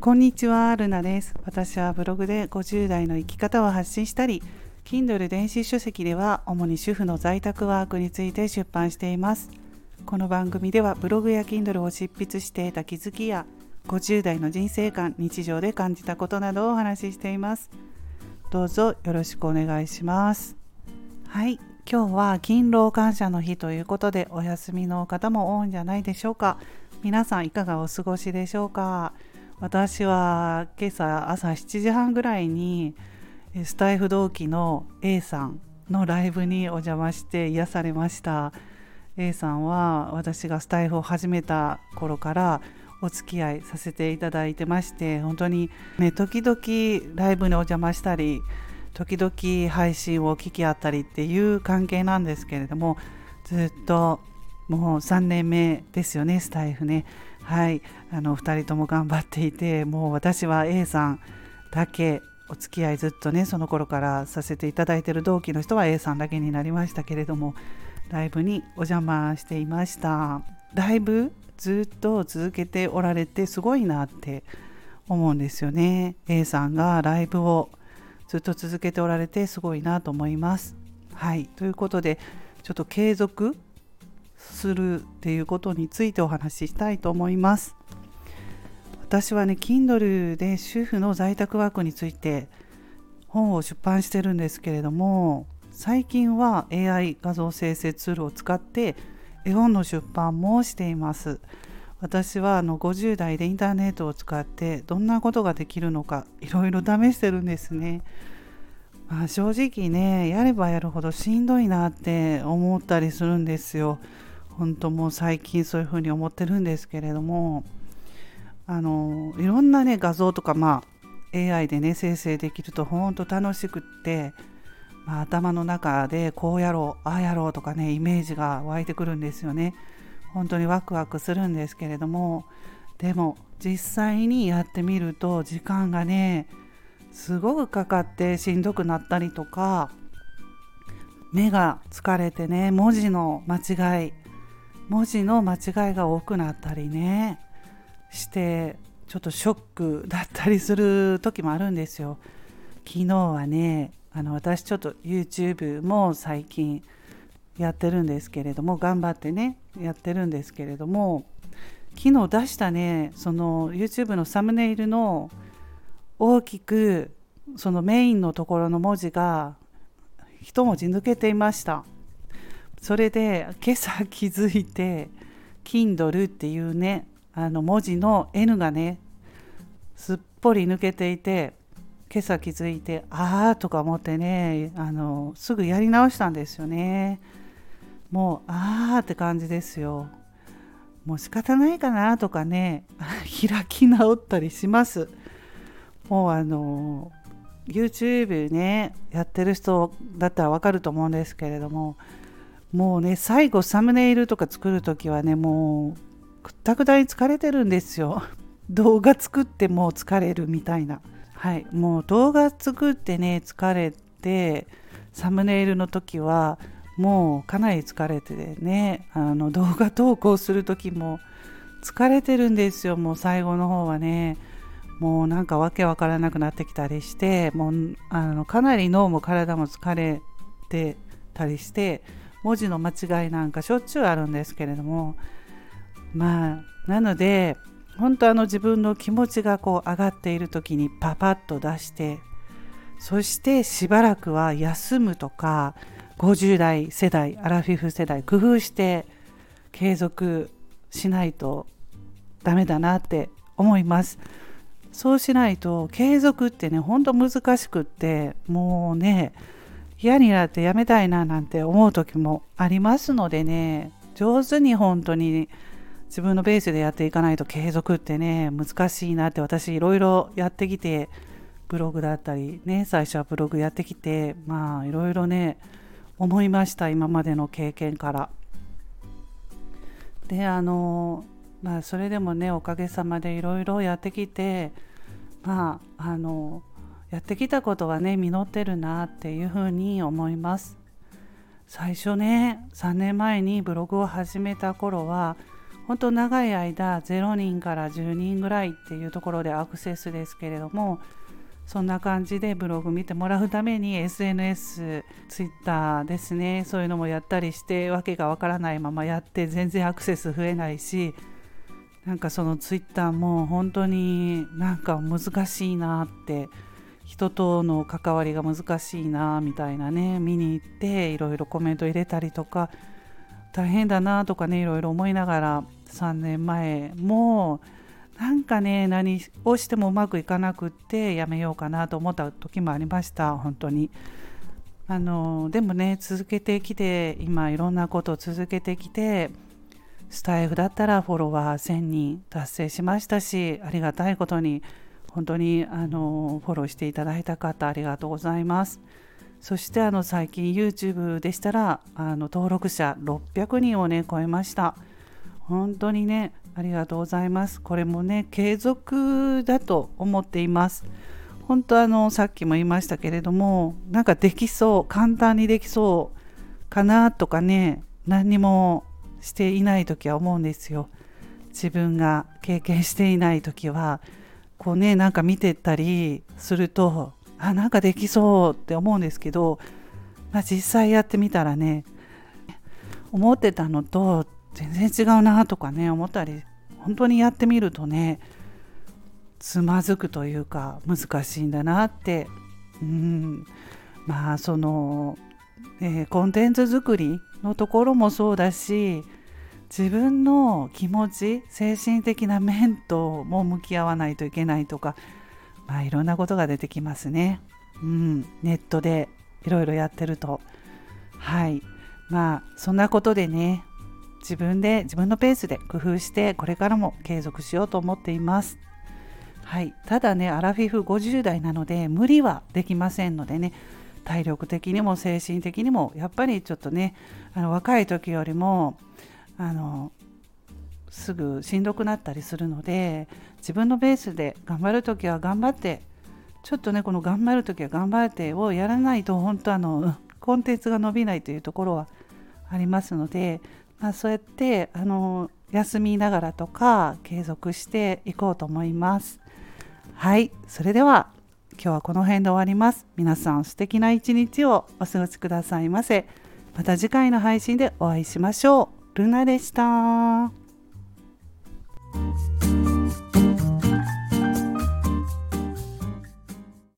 こんにちは、ルナです。私はブログで50代の生き方を発信したり、Kindle 電子書籍では主に主婦の在宅ワークについて出版しています。この番組ではブログや Kindle を執筆していた気づきや50代の人生観、日常で感じたことなどをお話ししています。どうぞよろしくお願いします。はい、今日は勤労感謝の日ということでお休みの方も多いんじゃないでしょうか。皆さんいかがお過ごしでしょうか？私は今朝朝7時半ぐらいにスタイフ同期の A さんのライブにお邪魔して癒されました。A さんは私がスタイフを始めた頃からお付き合いさせていただいてまして本当にね時々ライブにお邪魔したり時々配信を聞き合ったりっていう関係なんですけれどもずっともう3年目ですよねスタイフね。はい。あの2人とも頑張っていてもう私は A さんだけお付き合いずっとねその頃からさせていただいてる同期の人は A さんだけになりましたけれどもライブにお邪魔していました。ライブずっと続けておられてすごいなって思うんですよね。A さんがライブをずっと続けておられてすごいなと思います。はい。ということでちょっと継続するっていうことについてお話ししたいと思います。私はね Kindle で主婦の在宅ワークについて本を出版してるんですけれども最近は AI 画像生成ツールを使って絵本の出版もしています。私はあの50代でインターネットを使ってどんなことができるのかいろいろ試してるんですね、まあ、正直ねやればやるほどしんどいなって思ったりするんですよ。本当もう最近そういうふうに思ってるんですけれどもあのいろんなね画像とかまあ AI でね生成できると本当楽しくって、まあ、頭の中でこうやろうああやろうとかねイメージが湧いてくるんですよね。本当にワクワクするんですけれどもでも実際にやってみると時間がねすごくかかってしんどくなったりとか目が疲れてね文字の間違い文字の間違いが多くなったりねしてちょっとショックだったりする時もあるんですよ。昨日はねあの私ちょっと YouTube も最近やってるんですけれども頑張ってねやってるんですけれども昨日出したねその YouTube のサムネイルの大きくそのメインのところの文字が一文字抜けていました。それで今朝気づいて Kindle っていうねあの文字の N がねすっぽり抜けていて今朝気づいてああとか思ってねあのすぐやり直したんですよね。もうああって感じですよ。もう仕方ないかなとかね 開き直ったりします。もうあの YouTube ねやってる人だったらわかると思うんですけれどももうね最後サムネイルとか作る時はねもうくったくたに疲れてるんですよ。動画作ってもう疲れるみたいな。はい。もう動画作ってね疲れてサムネイルの時はもうかなり疲れてねあの動画投稿する時も疲れてるんですよ。もう最後の方はねもうなんかわけわからなくなってきたりしてもうあのかなり脳も体も疲れてたりして文字の間違いなんかしょっちゅうあるんですけれどもまあなので本当あの自分の気持ちがこう上がっている時にパパッと出してそしてしばらくは休むとか50代世代アラフィフ世代工夫して継続しないとダメだなって思います。そうしないと継続ってねほんと難しくってもうね嫌になってやめたいななんて思う時もありますのでね。上手に本当に自分のベースでやっていかないと継続ってね難しいなって私いろいろやってきてブログだったりね最初はブログやってきてまあいろいろね思いました今までの経験から。であのまあそれでもねおかげさまでいろいろやってきてまああのやってきたことはね実ってるなっていうふうに思います。最初ね3年前にブログを始めた頃は本当長い間0人から10人ぐらいっていうところでアクセスですけれどもそんな感じでブログ見てもらうために SNS、Twitter ですねそういうのもやったりしてわけがわからないままやって全然アクセス増えないしなんかその Twitter も本当になんか難しいなって人との関わりが難しいなみたいなね。見に行っていろいろコメント入れたりとか大変だなとかねいろいろ思いながら3年前もなんかね何をしてもうまくいかなくってやめようかなと思った時もありました。本当に。あのでもね続けてきて今いろんなことを続けてきてスタイフだったらフォロワー1000人達成しましたしありがたいことに本当にあのフォローしていただいた方ありがとうございます。そしてあの最近 YouTube でしたらあの登録者600人をね超えました。本当にねありがとうございます。これもね継続だと思っています。本当あのさっきも言いましたけれどもなんかできそう簡単にできそうかなとかね何にもしていない時は思うんですよ。自分が経験していない時はこうねなんか見てたりするとあなんかできそうって思うんですけど、まあ、実際やってみたらね思ってたのと全然違うなとかね思ったり本当にやってみるとねつまずくというか難しいんだなってうん。まあその、えー、コンテンツ作りのところもそうだし自分の気持ち精神的な面とも向き合わないといけないとか、まあ、いろんなことが出てきますね。うん、ネットでいろいろやってると。はいまあそんなことでね自分で自分のペースで工夫してこれからも継続しようと思っています。はい、ただねアラフィフ50代なので無理はできませんのでね体力的にも精神的にもやっぱりちょっとねあの若い時よりもあのすぐしんどくなったりするので自分のベースで頑張る時は頑張ってちょっとねこの頑張る時は頑張ってをやらないと本当あのコンテンツが伸びないというところはありますのでまあ、そうやってあの休みながらとか継続していこうと思います。はい、それでは今日はこの辺で終わります。皆さん素敵な一日をお過ごしくださいませ。また次回の配信でお会いしましょう。ルナでした。